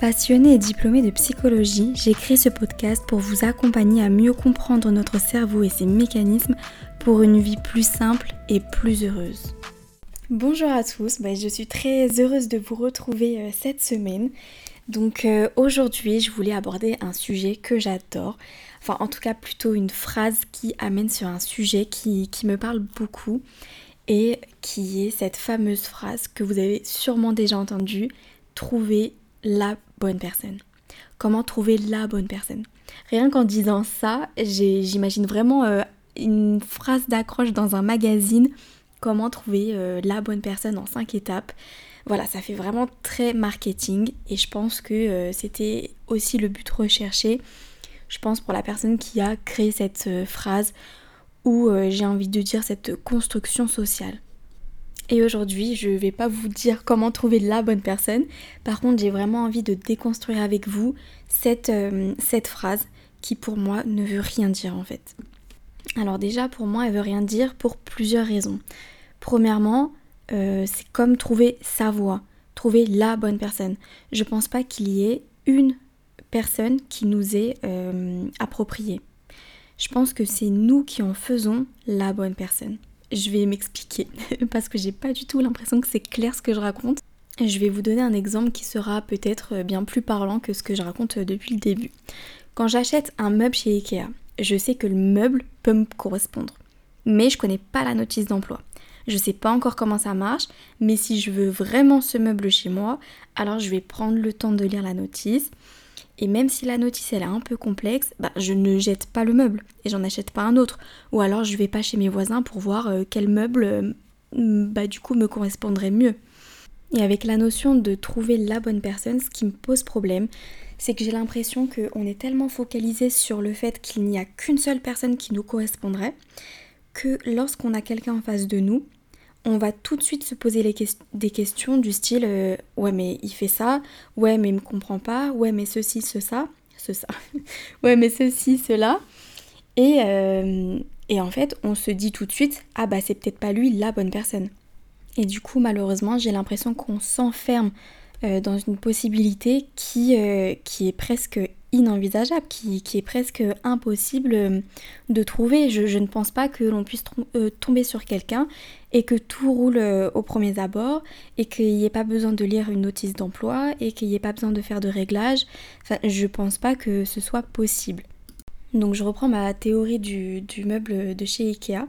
Passionnée et diplômée de psychologie, j'ai créé ce podcast pour vous accompagner à mieux comprendre notre cerveau et ses mécanismes pour une vie plus simple et plus heureuse. Bonjour à tous, bah, je suis très heureuse de vous retrouver euh, cette semaine. Donc euh, aujourd'hui, je voulais aborder un sujet que j'adore, enfin en tout cas plutôt une phrase qui amène sur un sujet qui, qui me parle beaucoup et qui est cette fameuse phrase que vous avez sûrement déjà entendue, trouver la bonne personne. Comment trouver la bonne personne? Rien qu'en disant ça, j'imagine vraiment euh, une phrase d'accroche dans un magazine. Comment trouver euh, la bonne personne en 5 étapes? Voilà, ça fait vraiment très marketing et je pense que euh, c'était aussi le but recherché. Je pense pour la personne qui a créé cette phrase ou j'ai envie de dire cette construction sociale. Et aujourd'hui, je ne vais pas vous dire comment trouver la bonne personne. Par contre, j'ai vraiment envie de déconstruire avec vous cette, euh, cette phrase qui pour moi ne veut rien dire en fait. Alors déjà, pour moi, elle veut rien dire pour plusieurs raisons. Premièrement, euh, c'est comme trouver sa voie, trouver la bonne personne. Je pense pas qu'il y ait une personne qui nous est euh, appropriée. Je pense que c'est nous qui en faisons la bonne personne. Je vais m'expliquer parce que j'ai pas du tout l'impression que c'est clair ce que je raconte. Je vais vous donner un exemple qui sera peut-être bien plus parlant que ce que je raconte depuis le début. Quand j'achète un meuble chez Ikea, je sais que le meuble peut me correspondre. Mais je connais pas la notice d'emploi. Je sais pas encore comment ça marche, mais si je veux vraiment ce meuble chez moi, alors je vais prendre le temps de lire la notice, et même si la notice elle est un peu complexe, bah, je ne jette pas le meuble et j'en achète pas un autre. Ou alors je vais pas chez mes voisins pour voir euh, quel meuble euh, bah, du coup me correspondrait mieux. Et avec la notion de trouver la bonne personne, ce qui me pose problème, c'est que j'ai l'impression qu'on est tellement focalisé sur le fait qu'il n'y a qu'une seule personne qui nous correspondrait, que lorsqu'on a quelqu'un en face de nous, on va tout de suite se poser des questions du style euh, ouais mais il fait ça, ouais mais il me comprend pas, ouais mais ceci, ce ça, ce ça, ouais mais ceci, cela. Et, euh, et en fait on se dit tout de suite ah bah c'est peut-être pas lui la bonne personne. Et du coup malheureusement j'ai l'impression qu'on s'enferme euh, dans une possibilité qui, qui est presque inenvisageable, qui, est presque impossible euh, de trouver. Je, ne pense pas que l'on puisse euh, tomber sur quelqu'un et que tout roule euh, au premier abord et qu'il n'y ait pas besoin de lire une notice d'emploi et qu'il n'y ait pas besoin de faire de réglages. Enfin, je pense pas que ce soit possible. Donc je reprends ma théorie du, du meuble de chez Ikea.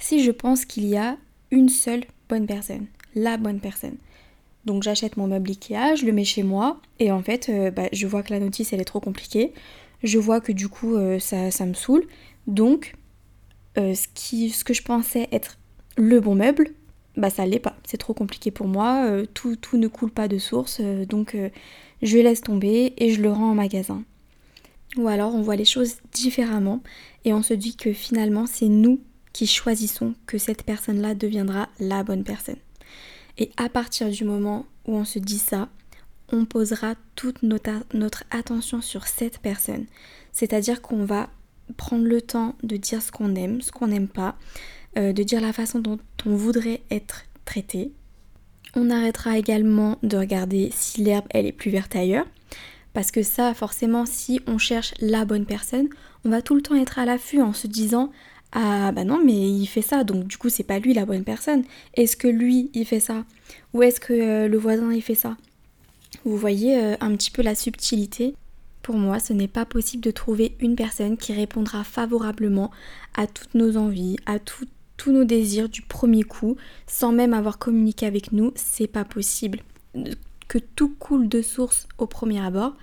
Si je pense qu'il y a une seule bonne personne, la bonne personne, donc j'achète mon meuble Ikea, je le mets chez moi et en fait euh, bah, je vois que la notice elle est trop compliquée. Je vois que du coup euh, ça, ça, me saoule. Donc euh, ce, que je pensais être le bon meuble, bah ça l'est pas. C'est trop compliqué pour moi. tout, tout ne coule pas de source. donc je laisse tomber et je le rends en magasin. Ou alors on voit les choses différemment et on se dit que finalement c'est nous qui choisissons que cette personne-là deviendra la bonne personne. Et à partir du moment où on se dit ça, on posera toute notre, attention sur cette personne. C'est-à-dire qu'on va prendre le temps de dire ce qu'on aime, ce qu'on n'aime pas, euh, de dire la façon dont on voudrait être traité. On arrêtera également de regarder si l'herbe elle est plus verte ailleurs. Parce que ça, forcément, si on cherche la bonne personne, on va tout le temps être à l'affût en se disant ah bah non mais il fait ça donc du coup c'est pas lui la bonne personne. Est-ce que lui il fait ça? Ou est-ce que euh, le voisin il fait ça? Vous voyez euh, un petit peu la subtilité. Pour moi ce n'est pas possible de trouver une personne qui répondra favorablement à toutes nos envies, à tous nos désirs du premier coup sans même avoir communiqué avec nous, c'est pas possible. Que tout coule de source au premier abord,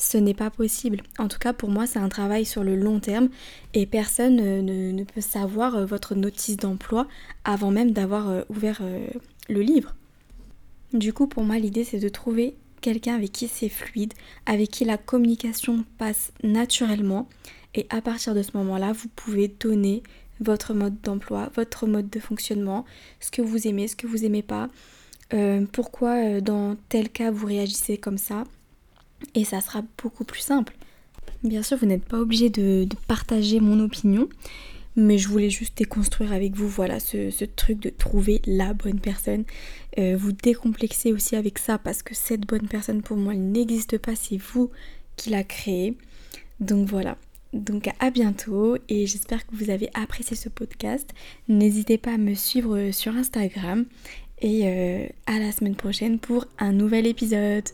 ce n'est pas possible. En tout cas, pour moi, c'est un travail sur le long terme et personne ne, peut savoir euh, votre notice d'emploi avant même d'avoir euh, ouvert euh, le livre. Du coup, pour moi, l'idée, c'est de trouver quelqu'un avec qui c'est fluide, avec qui la communication passe naturellement. Et à partir de ce moment-là, vous pouvez donner votre mode d'emploi, votre mode de fonctionnement, ce que vous aimez, ce que vous n'aimez pas, pourquoi dans tel cas vous réagissez comme ça, et ça sera beaucoup plus simple. Bien sûr, vous n'êtes pas obligé de, partager mon opinion, mais je voulais juste déconstruire avec vous, voilà, ce, truc de trouver la bonne personne. Euh, vous décomplexer aussi avec ça parce que cette bonne personne pour moi, elle n'existe pas, c'est vous qui la créée. Donc voilà. Donc à bientôt et j'espère que vous avez apprécié ce podcast. N'hésitez pas à me suivre sur Instagram et euh, à la semaine prochaine pour un nouvel épisode.